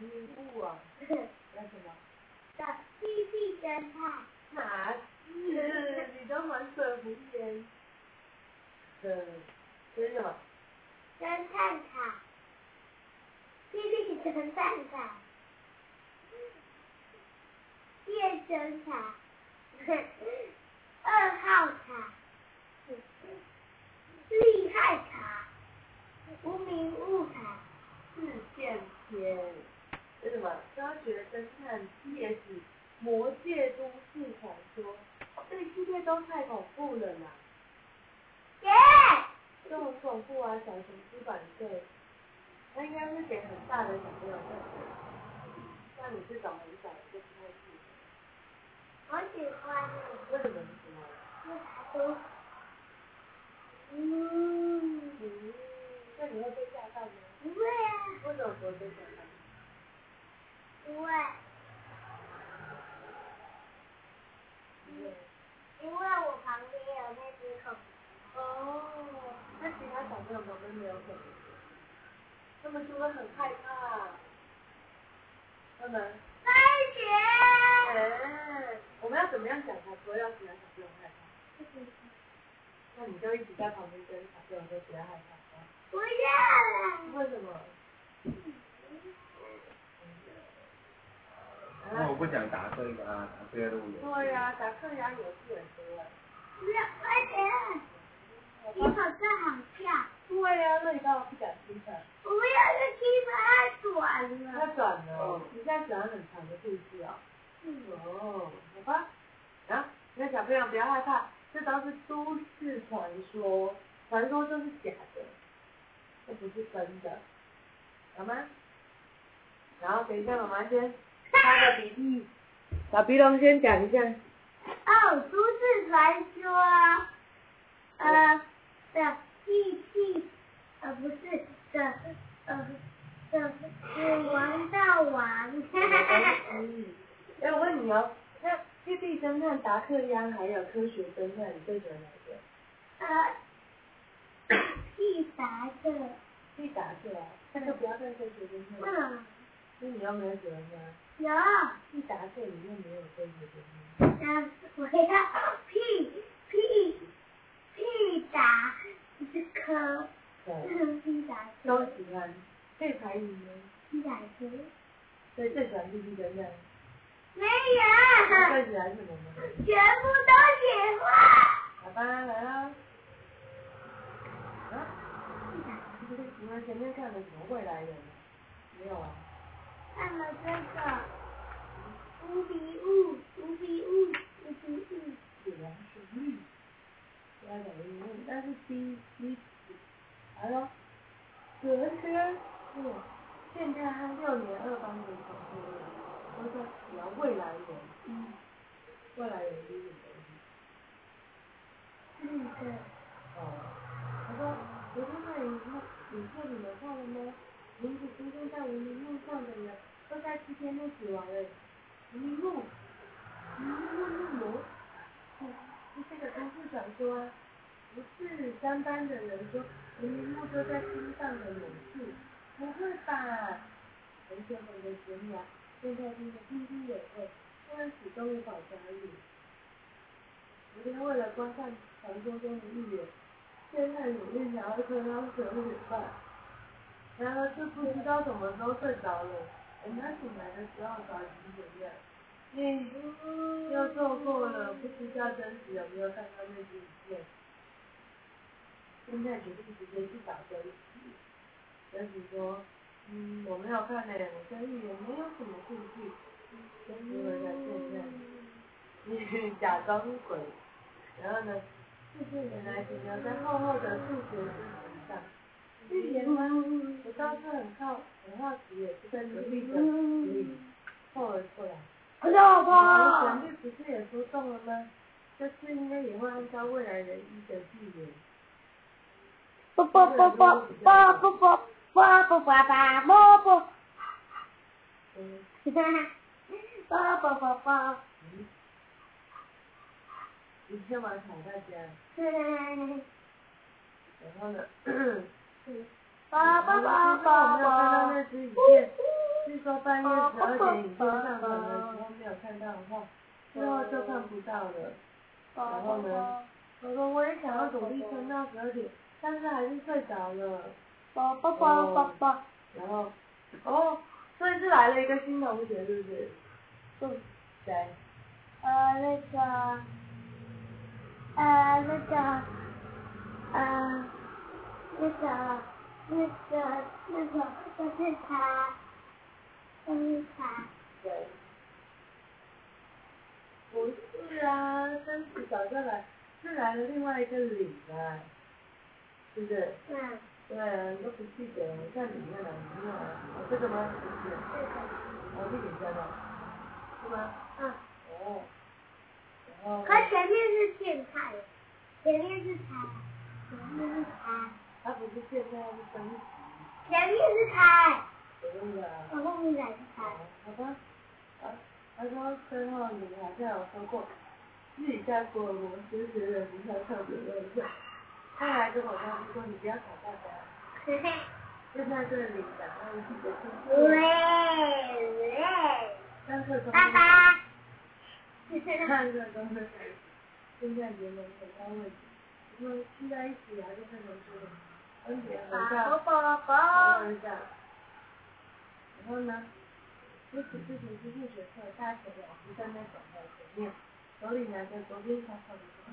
迷雾啊，叫什么？的屁屁侦探，哪？你都满嘴胡言。呃，这是什么？侦探卡，屁屁侦探卡，夜侦卡，二号卡，厉害卡，无名物卡，事件篇。这是什么？科学侦探 PS 魔界都市传说。这个系列都太恐怖了啦！耶！都很恐怖啊，小熊出版社，那应该是给很大的小朋友看的。像你这种很小的就不太适合。我喜欢呢，为什么你喜欢？因为它都，嗯，嗯，那你会被吓到吗？不会啊，为什么不会被吓到？不会，因为因为我旁边有那只恐龙。哦，那其他小朋友旁边没有恐龙，他们就会很害怕。他们，开哎学。，我们要怎么样讲才不会让其他小朋友害怕？那你就一直在旁边跟小朋友说不要害怕。不要了。为什么？那我不想打这个啊，达克路有。对呀、达克鸭游戏很多哎。不要，快点！你好像好跳。对呀、那你干嘛不讲清楚？不要，这地方太短了太。短了，你现在喜欢很长的故事哦。嗯哦，好吧。啊，那小朋友不要害怕，这都是都市传说，传说就是假的，这不是真的，好吗？然后等一下，妈妈先擦个鼻涕，小鼻龙先讲一下。哦，都市传说，呃的屁屁，呃不是的，呃的死亡大王。嗯，哎，我问你哦，那屁屁侦探、达克央还有科学侦探，你最喜欢哪个？呃，屁达克，屁达克啊，那就不要看科学侦探。嗯，那你有没有喜欢他？有，屁达克里面没有科学侦探。呃，我要屁屁屁达克，对，屁打都克，喜欢。可以排名吗？屁达克，所以最喜欢屁屁侦探。没有，最喜欢什么呢？全部都喜欢。好吧，来啦。啊？你们前面看的什么未来人？没有啊。看了这个无比物，无比物，无比物，死亡神力。不要讲英文，但是 B B 来喽。哲学，嗯，现在他六年二班的同学，都在聊未来人。嗯，未来人是什么东西？是的，哦，他说昨天那影片，影片你们看了吗？名字出现在无名录上的人，都在七天内死亡了。无名录，无名录是魔，是是这个都市传说啊。不是三班的人说无名录就在心上的某处，不会吧？同学们的悬崖，现在听得津津有味，但始终无法加入。昨天为了观看传说中的预言，现在努力想要看到十二点半，然而却不知道什么时候睡着了。等他醒来的时候早已经怎样？嗯，又错过了，不知道真实有没有看到那支影片。现在决定直接去找真实。真实说，嗯，我没有看呢、我跟预言没有什么兴趣。真实回答现在。你假装鬼，然后呢，这些原来停留在厚厚的数学知识上。预言吗？我倒是很好，很好奇，也是在努力的，嗯，凑了出来。我老我婆，旋律不是也说中了吗？这次应该也会按照未来人一的预言。啵啵啵啵啵啵啵啵啵啵啵啵哈哈，啵啵啵啵，嗯，一 天晚吵大家，然后呢？啵啵啵然后我没有看到啵那支影片，是说半夜十二点影片上传的时候没有看到的话，之后就看不到了。然后呢？我说我也想要努力撑到十二点，但是还是睡着了。宝宝宝宝宝。然后，哦，所以是来了一个新同学，是不是？嗯。谁？呃，那个，呃，那个，呃，那个，那个，那个，就是他，就是他。对。不是啊，真是早上来，是来了另外一个李啊，是不是？嗯。对都不记得，看里面了，里面了，这个吗？不是。这个。哦，这里边的，是吗？嗯。哦。然后。它前面是现菜，前面是菜，前面是菜。它不是现菜，是升级。前面是开。对的。我后面才是菜。好吧。啊。他说最后你好像有说过，自己在福尔摩斯学的比较特别。后来跟我说，说你不要吵大家。嘿嘿。就在这里讲到自己的经历。喂喂。上。爸爸。上课中的现在联盟很高问题，因为聚在一起还是很能说的，分别合照，合照。然后呢？这次自习是数学课，大学老师站在讲台前面，手里拿着昨天考好的考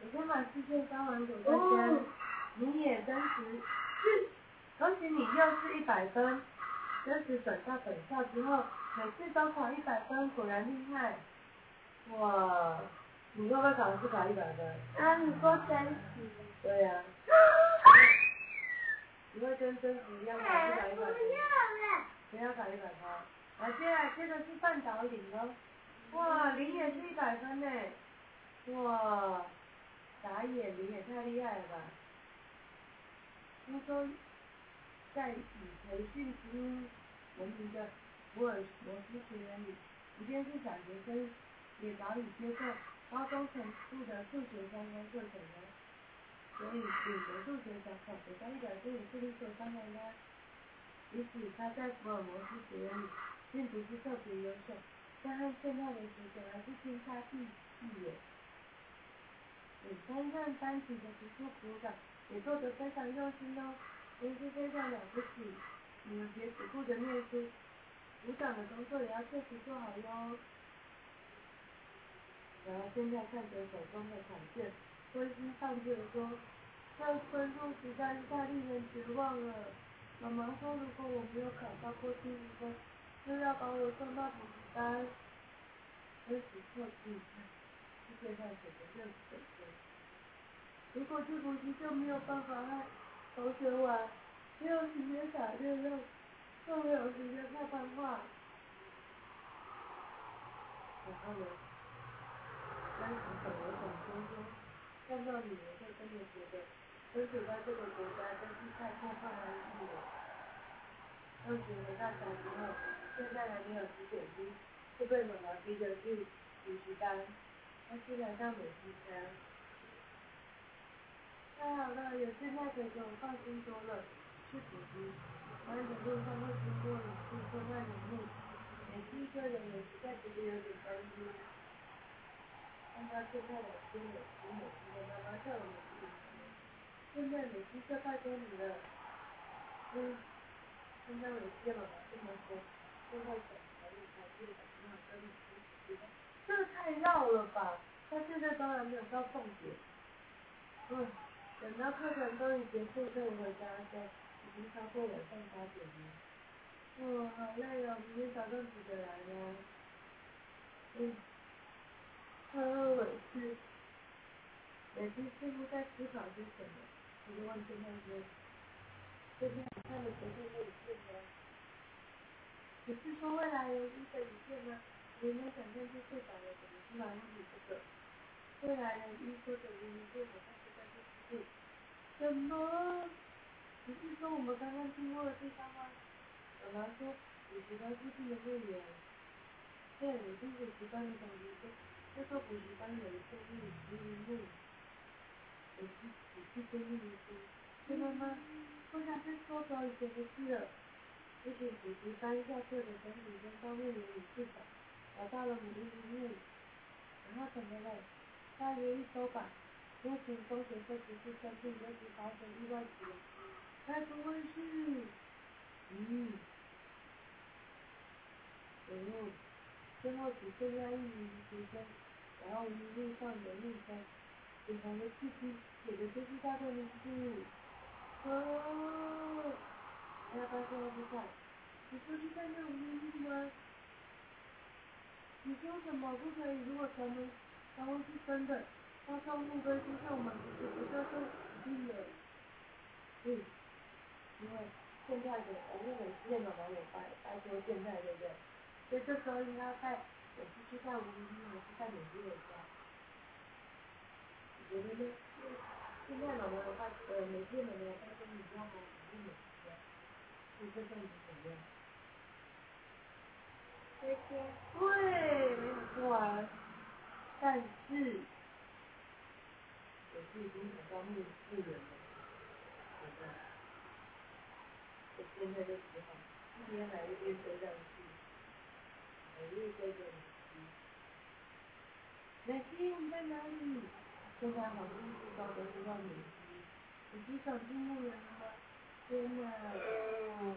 卷。昨天把试卷交完给大家，你也真实，恭喜你又是一百分，真实转到本校之后，每次都考一百分，果然厉害。哇，你会不会考试考一百分？啊，你说真实？对呀。你会跟真实一样考试考一百分？不要考一百分。来，接下来接着是半导领哦。哇，零也是一百分。呢。哇，打野你也太厉害了吧。听说，在以培训之闻名的福尔摩斯学院里，即便是小学生也早已接受高中程度的数学相关课程了。所以，领得数学小考得到一百分也是理所当然的。即使他在福尔摩斯学院里并不是特别优秀，但按现在的学生还是天差地地远。你看班级的读书组长也做得非常用心哦，真是非常了不起。你们别只顾着念书，组长的工作也要确实做好哟。然后现在看着手中的考卷，灰心丧气的说：“这分数实在是太令人绝望了。”妈妈说：“如果我没有考到过七十分，就要把我送到补习班。”真是错气，世界上写的正是本分。如果去补习就没有办法和同学玩，没有时间打电动，更没有时间看漫画。然后呢？当时很有感说说，看到女儿就真的觉得。身处在这个国家真是太空旷安逸了。放学回到家之后，现在还没有十点钟，就被妈妈逼着去补习班。他竟然到美术班。太好了，有现在可以给我放心多了。去补习，班的路上会经过一处昏暗的路，每次一个人也实在觉得有点担心。看到现在老师美术美术的妈妈叫我们去。现在美西这拜托你了，嗯，现在美西了，这么说，现在小孩子才越长越跟你一这太绕了吧？他现在当然没有到重点，嗯，等到课程终于结束，就回家的已经超过晚上八点了，哦，好累哦，明天早上几点来呢？嗯，好委屈，美西似乎在思考些什么。我就问侦探说：“最近你看了昨天的影片吗？不是说未来有一的影片吗？你没想象就睡着了，怎么突然问你这个？未来人一说的明明就好像是在电视剧。什么？不是说我们刚刚经过的地方吗？妈妈说补习班附近的会员。对，我听补习班的同学说，那个补习班有一个路。我去，我去跟那个说，对妈妈，我想去说早以前的事了。不仅只是搬下课的整体跟方面原理市场，找到了母婴服务，然后怎么了？大约一周吧，目前风险都不是生病，就是发生意外死亡。该不会是？嗯。哦，最后只剩下一名学生，然后一路上的路上，写红的字迹，写的就是他的名字。哦，要不要现在去看？你说是看那无名录吗？你说什么不可以？如果传闻传闻是真的，到时候墓碑就像我们不是不就算死定了？嗯，因为现在的我们每次电脑网友拜拜托现在对不对？所以这时候应该带我是去看无名录还是看美丽的家？你觉得呢？现在老网友拜呃每天老网友拜跟你一样吗？还是美丽家？你这算你怎么样？这些。对，没有错啊，但是，我是已经找到墓墓人了，对不对？我现在就只好一边来一边追上去，每日追着美西，美西你在哪里？现在好像知道都知道美西，美西想进墓园了吗？天哪！嗯，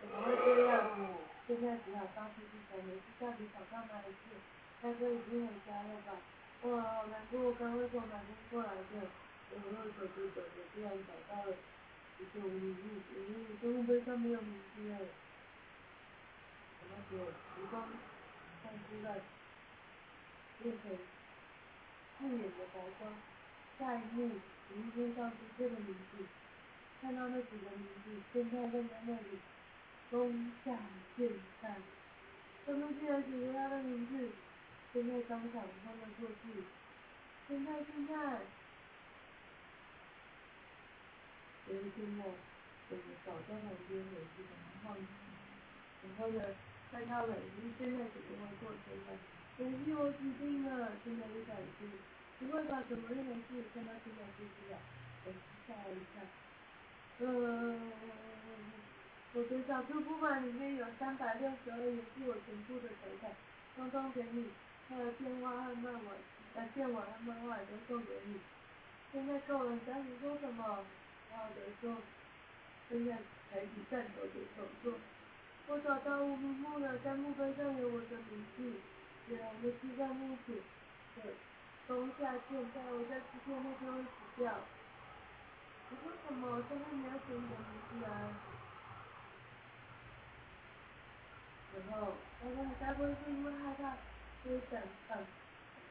怎么会这样？现在只好到处去找梅西到底跑到哪里去？该不会已经回家了吧？哇，好难过，刚刚从哪边过来的？我又走着走着，居然找到了一个无名录，无名录这墓碑上没有名字哎。然后就时光放出来，变成刺眼的白光，下一幕，名片上出现了名字，看到那几个名字，现在站在那里。东向现在，他们竟然写着他的名字，现在当场翻了过去，现在现在，有一天呢，我们倒在旁边，我就把它放下，然后呢，看到了，已经现在怎么会过生了？没事，我死定了，现在一开始，不会吧？怎么又没事？看到现在就知道，我吓了一跳，呃。我的小支付宝里面有三百六十二元，是我全部的财产，通通给你，还有电话和漫画，呃，电话和漫画都送给你。现在够了，赶紧说什么？好的说，现在开始战斗的手作。我找到无名墓了，在墓碑上有我的名字，写红的字在墓子。对，冬夏现在我在七天内就会死掉。你说什么？上面没有写你的名字啊？然后，我说你该不会是因为害怕，所以想想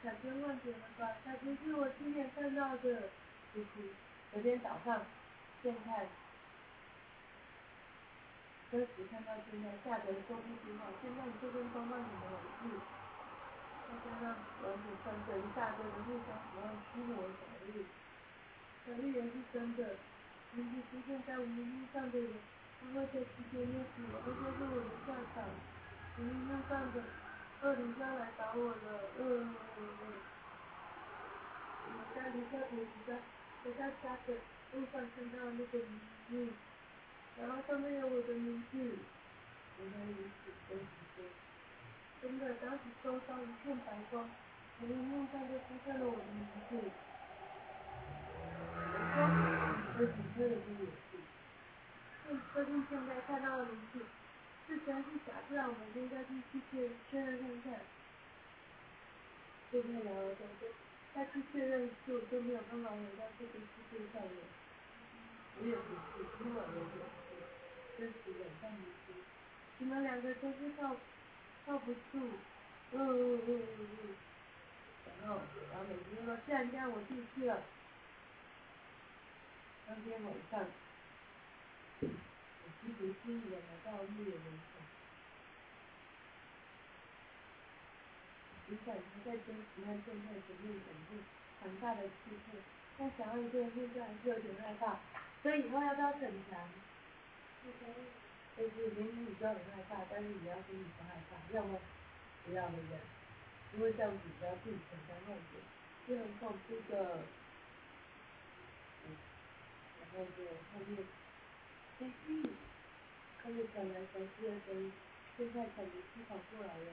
想千万别了吧？才不是我亲眼看到的。哭哭。昨天早上，现在，当时看到现在吓得说不出话。现在你就跟刚刚怎么回事？再加上完全穿着一大堆的护装，然后驱魔小绿，小绿人是真的，名字出现在我们路上的人，他会在七天内死亡，这就是我的下场。明明路上的恶灵要来找我了，嗯。我在离开北极的，我在家的路上看到那个名字，然后上面有我的名字，原来如此，真奇怪。真的，当时周遭一片白光，明明路上就出现了我的名字。我说，这几天的都有事。嗯，最近现在看到了名字。是真是假？不然我们应该去去确确认看看。就太聊了，总之再去确认就就没有办法回到这个世界上了。我也不是，今晚我也是，真是晚上不是。你们两个真是靠靠不住，嗯嗯嗯嗯嗯。然后然后美金说：“既然这样，我进去了。”当天晚上。一不经意的来到墓园门口，尽管他在跟其他正太前面展示强大的气势，但想要一个人还是有点害怕。所以以后要不要逞强？就是明明你知道很害怕，但是你要心里不害怕，要么？不要对不对？因为这样子只要自己承担后果，是很恐怖的。嗯，然后就后面，飞机。开始传来熟悉的声音，现在肯尼斯跑过来了。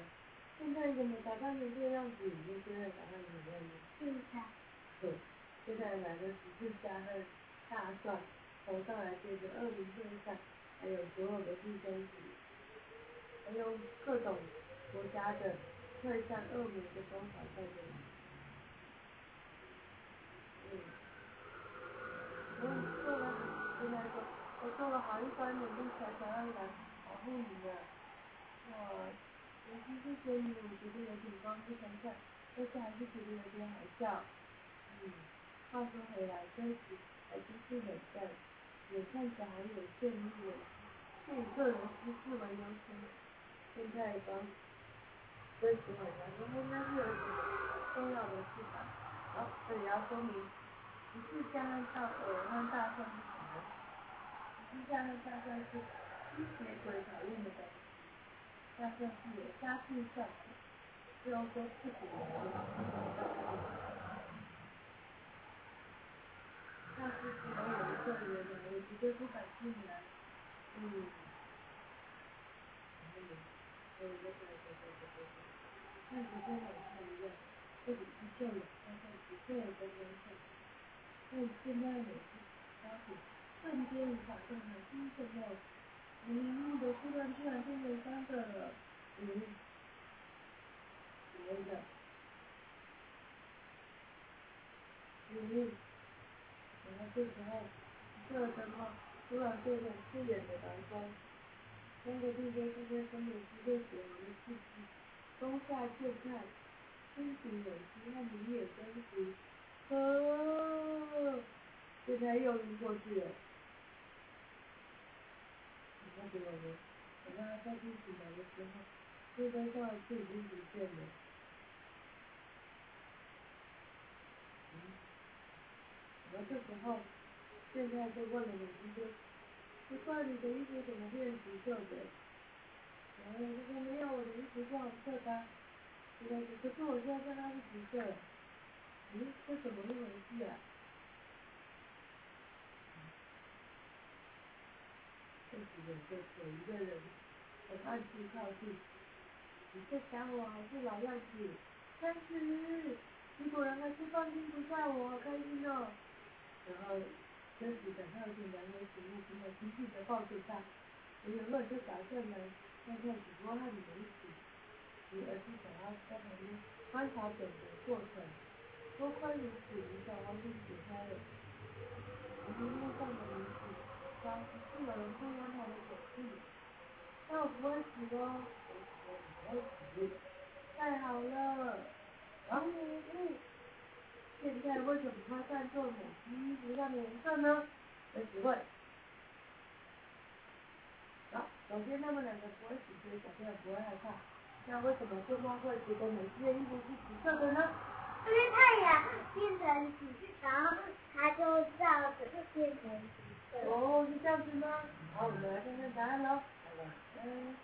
现在怎么打扮成这样子？跟现在打扮成这样子？是的。对，现在来的十字架和大蒜，头上还贴着恶名对上，还有所有的弟兄姊妹，还有各种国家的退散恶魔的都跑在这里。嗯，我做了，我做了好一番努力才想要来保护你的。我，我其实觉得我觉得有点光不想想，但是还是觉得有点好笑。嗯，话说回来，这时还真是冷淡，也看起来还有羡慕的，是以个人私事为优先。现在刚，这时候来说应该是有什么重要的事吧？好，这里要说明，不是加拿大呃和大蒜是什么？不是加上大蒜是吸血鬼讨厌的东西，大蒜是有杀菌效果，不要说刺激的东西。那是只有我一个人，我绝对不敢进来。嗯。嗯，看着跟晚上一样，这里是旧的，但是不会有灯光下。但现在我是发现，瞬间一场动还惊什么？明明的突然居然变成三个了，嗯，别的，嗯。然后这时候，这灯泡突然变成刺眼的蓝光，三个弟兄之间分别是被死亡的刺激，冬夏渐看，心情冷清和明眼真实，啊，这才又晕过去了。你看别人呢？等他再次醒来的时候，这灯上的刺已经不见了。而这时候，现在就问了母亲说：“奇怪，你的衣服怎么变橘色的？”然后他说：“没有，我的衣服是红色的。”应该是，可是我现在看它是橘色。咦，这怎么一回事啊？这时有个有一个人很暗自靠近，你这家伙还是老样子，三十，你果然还是放心不下我，好开心哦。然后，真实等到一难为情目，并且紧紧的抱住他。我原本就打算来看看直播和你们一起，而是想要在旁边观察整个过程。多亏如此，你小王就解开了。屏幕上的，是有人偷用他的手机。但我不会死哦，不会死。太好了，然后呢？现在为什么他站错母鸡衣服上的颜色呢？来提问。好，首先他们两个不会死，所以小朋友不会害怕。那为什么春光会觉得母鸡的衣服是紫色的呢？因为太阳变成紫，然后它就照着变成紫。哦，是这样子吗？好，我们来看看答案喽。嗯。